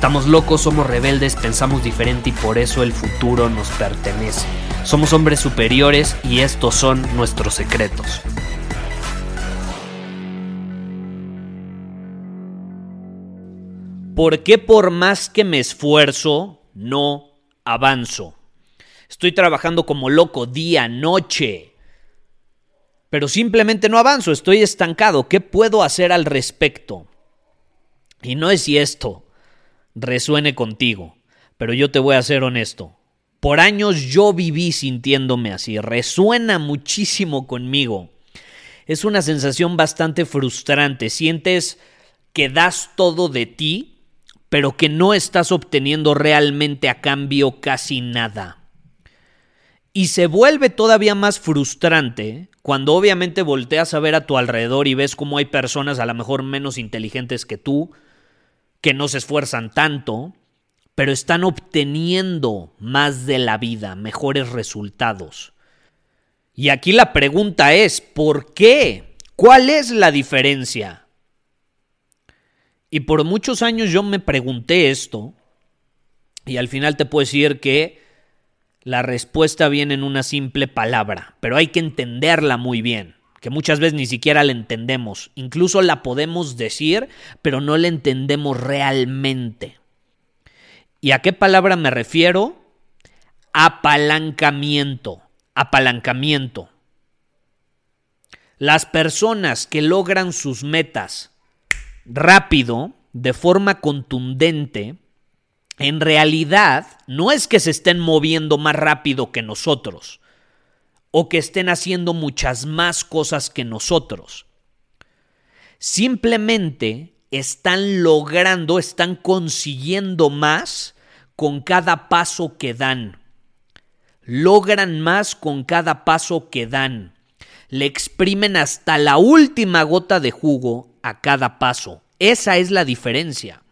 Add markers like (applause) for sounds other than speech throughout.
Estamos locos, somos rebeldes, pensamos diferente y por eso el futuro nos pertenece. Somos hombres superiores y estos son nuestros secretos. ¿Por qué por más que me esfuerzo, no avanzo? Estoy trabajando como loco día, noche. Pero simplemente no avanzo, estoy estancado. ¿Qué puedo hacer al respecto? Y no es si esto resuene contigo, pero yo te voy a ser honesto. Por años yo viví sintiéndome así, resuena muchísimo conmigo. Es una sensación bastante frustrante, sientes que das todo de ti, pero que no estás obteniendo realmente a cambio casi nada. Y se vuelve todavía más frustrante cuando obviamente volteas a ver a tu alrededor y ves cómo hay personas a lo mejor menos inteligentes que tú, que no se esfuerzan tanto, pero están obteniendo más de la vida, mejores resultados. Y aquí la pregunta es, ¿por qué? ¿Cuál es la diferencia? Y por muchos años yo me pregunté esto y al final te puedo decir que la respuesta viene en una simple palabra, pero hay que entenderla muy bien, que muchas veces ni siquiera la entendemos, incluso la podemos decir, pero no la entendemos realmente. ¿Y a qué palabra me refiero? Apalancamiento. Apalancamiento. Las personas que logran sus metas rápido, de forma contundente, en realidad no es que se estén moviendo más rápido que nosotros o que estén haciendo muchas más cosas que nosotros. Simplemente están logrando, están consiguiendo más con cada paso que dan. Logran más con cada paso que dan. Le exprimen hasta la última gota de jugo a cada paso. Esa es la diferencia.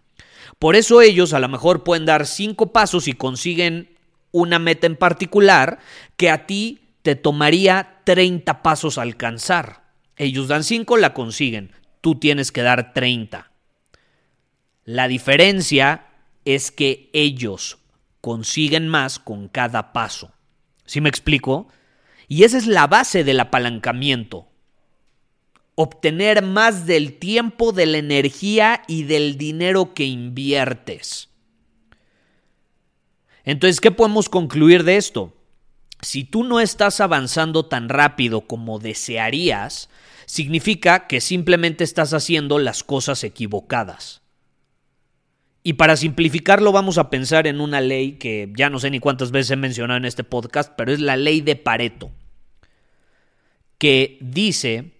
Por eso ellos a lo mejor pueden dar cinco pasos y consiguen una meta en particular que a ti te tomaría 30 pasos alcanzar. Ellos dan cinco, la consiguen. Tú tienes que dar 30. La diferencia es que ellos consiguen más con cada paso. ¿Sí me explico? Y esa es la base del apalancamiento. Obtener más del tiempo, de la energía y del dinero que inviertes. Entonces, ¿qué podemos concluir de esto? Si tú no estás avanzando tan rápido como desearías, significa que simplemente estás haciendo las cosas equivocadas. Y para simplificarlo vamos a pensar en una ley que ya no sé ni cuántas veces he mencionado en este podcast, pero es la ley de Pareto, que dice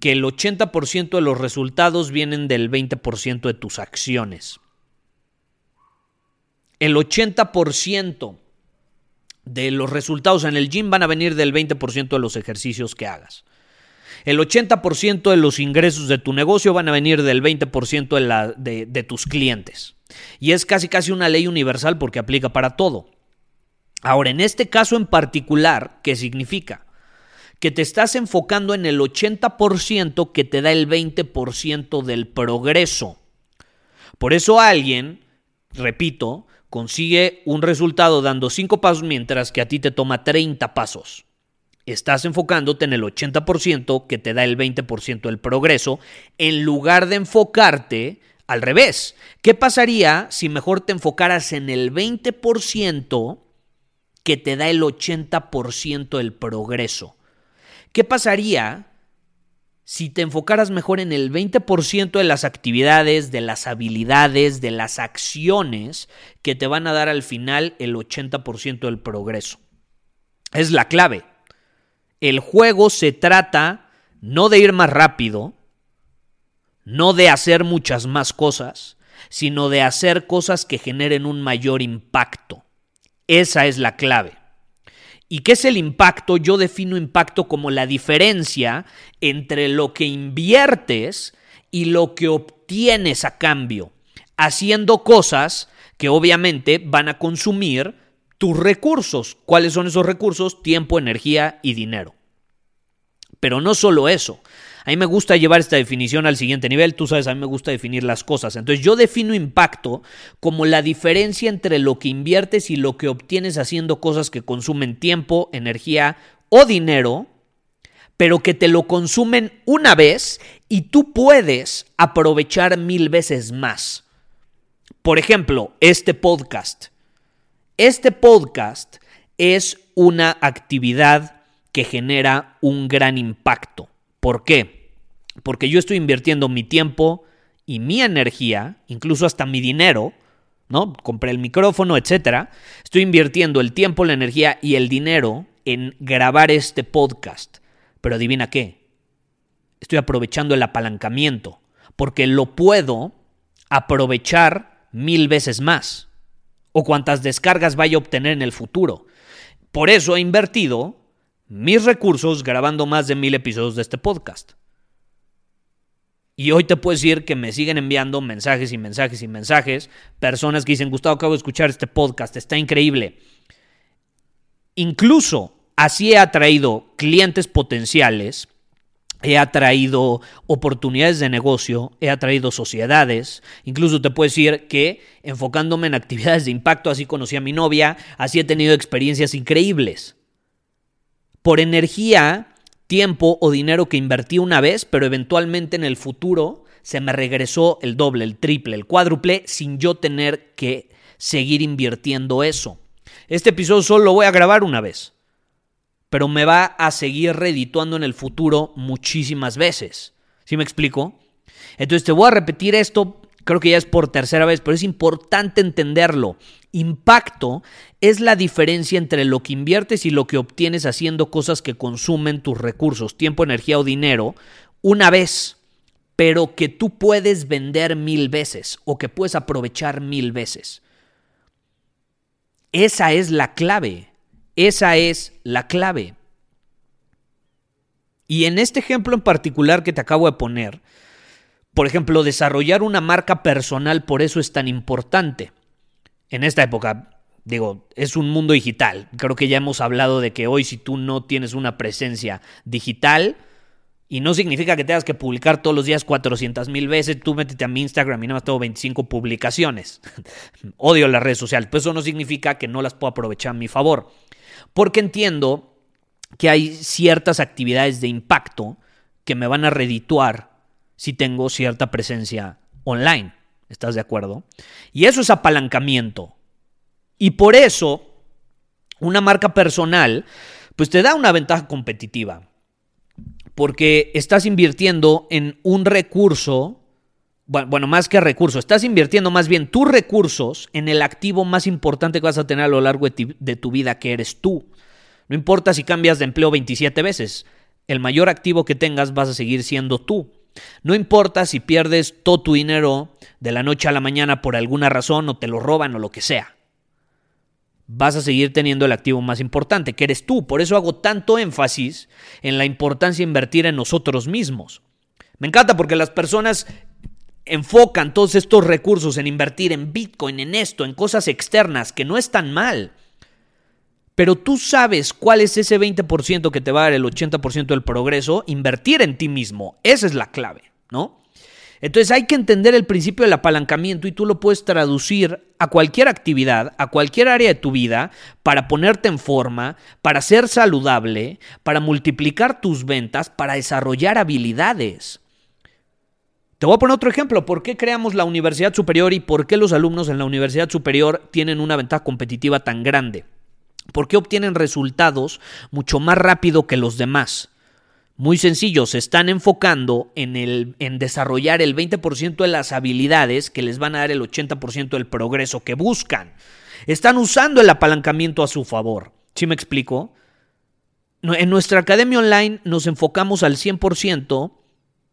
que el 80% de los resultados vienen del 20% de tus acciones. El 80% de los resultados en el gym van a venir del 20% de los ejercicios que hagas. El 80% de los ingresos de tu negocio van a venir del 20% de, de tus clientes. Y es casi casi una ley universal porque aplica para todo. Ahora, en este caso en particular, ¿qué significa? Que te estás enfocando en el 80% que te da el 20% del progreso. Por eso alguien, repito, consigue un resultado dando 5 pasos mientras que a ti te toma 30 pasos estás enfocándote en el 80% que te da el 20% del progreso, en lugar de enfocarte al revés. ¿Qué pasaría si mejor te enfocaras en el 20% que te da el 80% del progreso? ¿Qué pasaría si te enfocaras mejor en el 20% de las actividades, de las habilidades, de las acciones que te van a dar al final el 80% del progreso. Es la clave. El juego se trata no de ir más rápido, no de hacer muchas más cosas, sino de hacer cosas que generen un mayor impacto. Esa es la clave. ¿Y qué es el impacto? Yo defino impacto como la diferencia entre lo que inviertes y lo que obtienes a cambio, haciendo cosas que obviamente van a consumir tus recursos. ¿Cuáles son esos recursos? Tiempo, energía y dinero. Pero no solo eso, a mí me gusta llevar esta definición al siguiente nivel. Tú sabes, a mí me gusta definir las cosas. Entonces yo defino impacto como la diferencia entre lo que inviertes y lo que obtienes haciendo cosas que consumen tiempo, energía o dinero, pero que te lo consumen una vez y tú puedes aprovechar mil veces más. Por ejemplo, este podcast. Este podcast es una actividad que genera un gran impacto. ¿Por qué? Porque yo estoy invirtiendo mi tiempo y mi energía, incluso hasta mi dinero, ¿no? Compré el micrófono, etcétera. Estoy invirtiendo el tiempo, la energía y el dinero en grabar este podcast. Pero adivina qué? Estoy aprovechando el apalancamiento, porque lo puedo aprovechar mil veces más, o cuantas descargas vaya a obtener en el futuro. Por eso he invertido mis recursos grabando más de mil episodios de este podcast. Y hoy te puedo decir que me siguen enviando mensajes y mensajes y mensajes, personas que dicen, Gustavo, acabo de escuchar este podcast, está increíble. Incluso así he atraído clientes potenciales, he atraído oportunidades de negocio, he atraído sociedades, incluso te puedo decir que enfocándome en actividades de impacto, así conocí a mi novia, así he tenido experiencias increíbles por energía, tiempo o dinero que invertí una vez, pero eventualmente en el futuro se me regresó el doble, el triple, el cuádruple, sin yo tener que seguir invirtiendo eso. Este episodio solo lo voy a grabar una vez, pero me va a seguir redituando en el futuro muchísimas veces. ¿Sí me explico? Entonces te voy a repetir esto, creo que ya es por tercera vez, pero es importante entenderlo. Impacto es la diferencia entre lo que inviertes y lo que obtienes haciendo cosas que consumen tus recursos, tiempo, energía o dinero, una vez, pero que tú puedes vender mil veces o que puedes aprovechar mil veces. Esa es la clave. Esa es la clave. Y en este ejemplo en particular que te acabo de poner, por ejemplo, desarrollar una marca personal por eso es tan importante en esta época, digo, es un mundo digital. Creo que ya hemos hablado de que hoy si tú no tienes una presencia digital, y no significa que tengas que publicar todos los días 400 mil veces, tú métete a mi Instagram y nada más tengo 25 publicaciones. (laughs) Odio las redes sociales, pues eso no significa que no las puedo aprovechar a mi favor. Porque entiendo que hay ciertas actividades de impacto que me van a redituar si tengo cierta presencia online. ¿Estás de acuerdo? Y eso es apalancamiento. Y por eso, una marca personal, pues te da una ventaja competitiva. Porque estás invirtiendo en un recurso, bueno, más que recurso, estás invirtiendo más bien tus recursos en el activo más importante que vas a tener a lo largo de tu vida, que eres tú. No importa si cambias de empleo 27 veces, el mayor activo que tengas vas a seguir siendo tú. No importa si pierdes todo tu dinero de la noche a la mañana por alguna razón o te lo roban o lo que sea. Vas a seguir teniendo el activo más importante, que eres tú. Por eso hago tanto énfasis en la importancia de invertir en nosotros mismos. Me encanta porque las personas enfocan todos estos recursos en invertir en Bitcoin, en esto, en cosas externas, que no es tan mal. Pero tú sabes cuál es ese 20% que te va a dar el 80% del progreso, invertir en ti mismo. Esa es la clave, ¿no? Entonces hay que entender el principio del apalancamiento y tú lo puedes traducir a cualquier actividad, a cualquier área de tu vida, para ponerte en forma, para ser saludable, para multiplicar tus ventas, para desarrollar habilidades. Te voy a poner otro ejemplo. ¿Por qué creamos la universidad superior y por qué los alumnos en la universidad superior tienen una ventaja competitiva tan grande? ¿Por qué obtienen resultados mucho más rápido que los demás? Muy sencillo, se están enfocando en, el, en desarrollar el 20% de las habilidades que les van a dar el 80% del progreso que buscan. Están usando el apalancamiento a su favor. ¿Sí me explico? En nuestra academia online nos enfocamos al 100%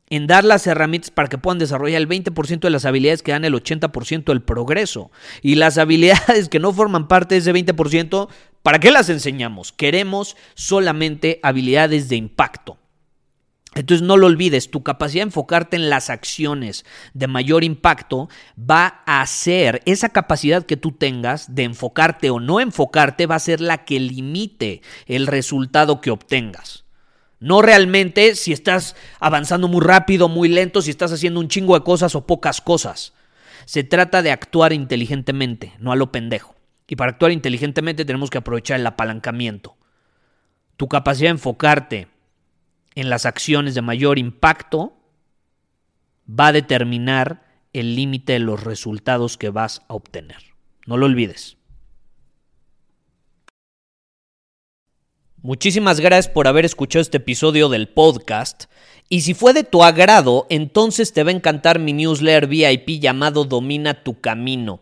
en dar las herramientas para que puedan desarrollar el 20% de las habilidades que dan el 80% del progreso. Y las habilidades que no forman parte de ese 20%, ¿para qué las enseñamos? Queremos solamente habilidades de impacto. Entonces no lo olvides, tu capacidad de enfocarte en las acciones de mayor impacto va a ser esa capacidad que tú tengas de enfocarte o no enfocarte va a ser la que limite el resultado que obtengas. No realmente si estás avanzando muy rápido, muy lento, si estás haciendo un chingo de cosas o pocas cosas. Se trata de actuar inteligentemente, no a lo pendejo. Y para actuar inteligentemente tenemos que aprovechar el apalancamiento. Tu capacidad de enfocarte en las acciones de mayor impacto va a determinar el límite de los resultados que vas a obtener. No lo olvides. Muchísimas gracias por haber escuchado este episodio del podcast. Y si fue de tu agrado, entonces te va a encantar mi newsletter VIP llamado Domina tu Camino.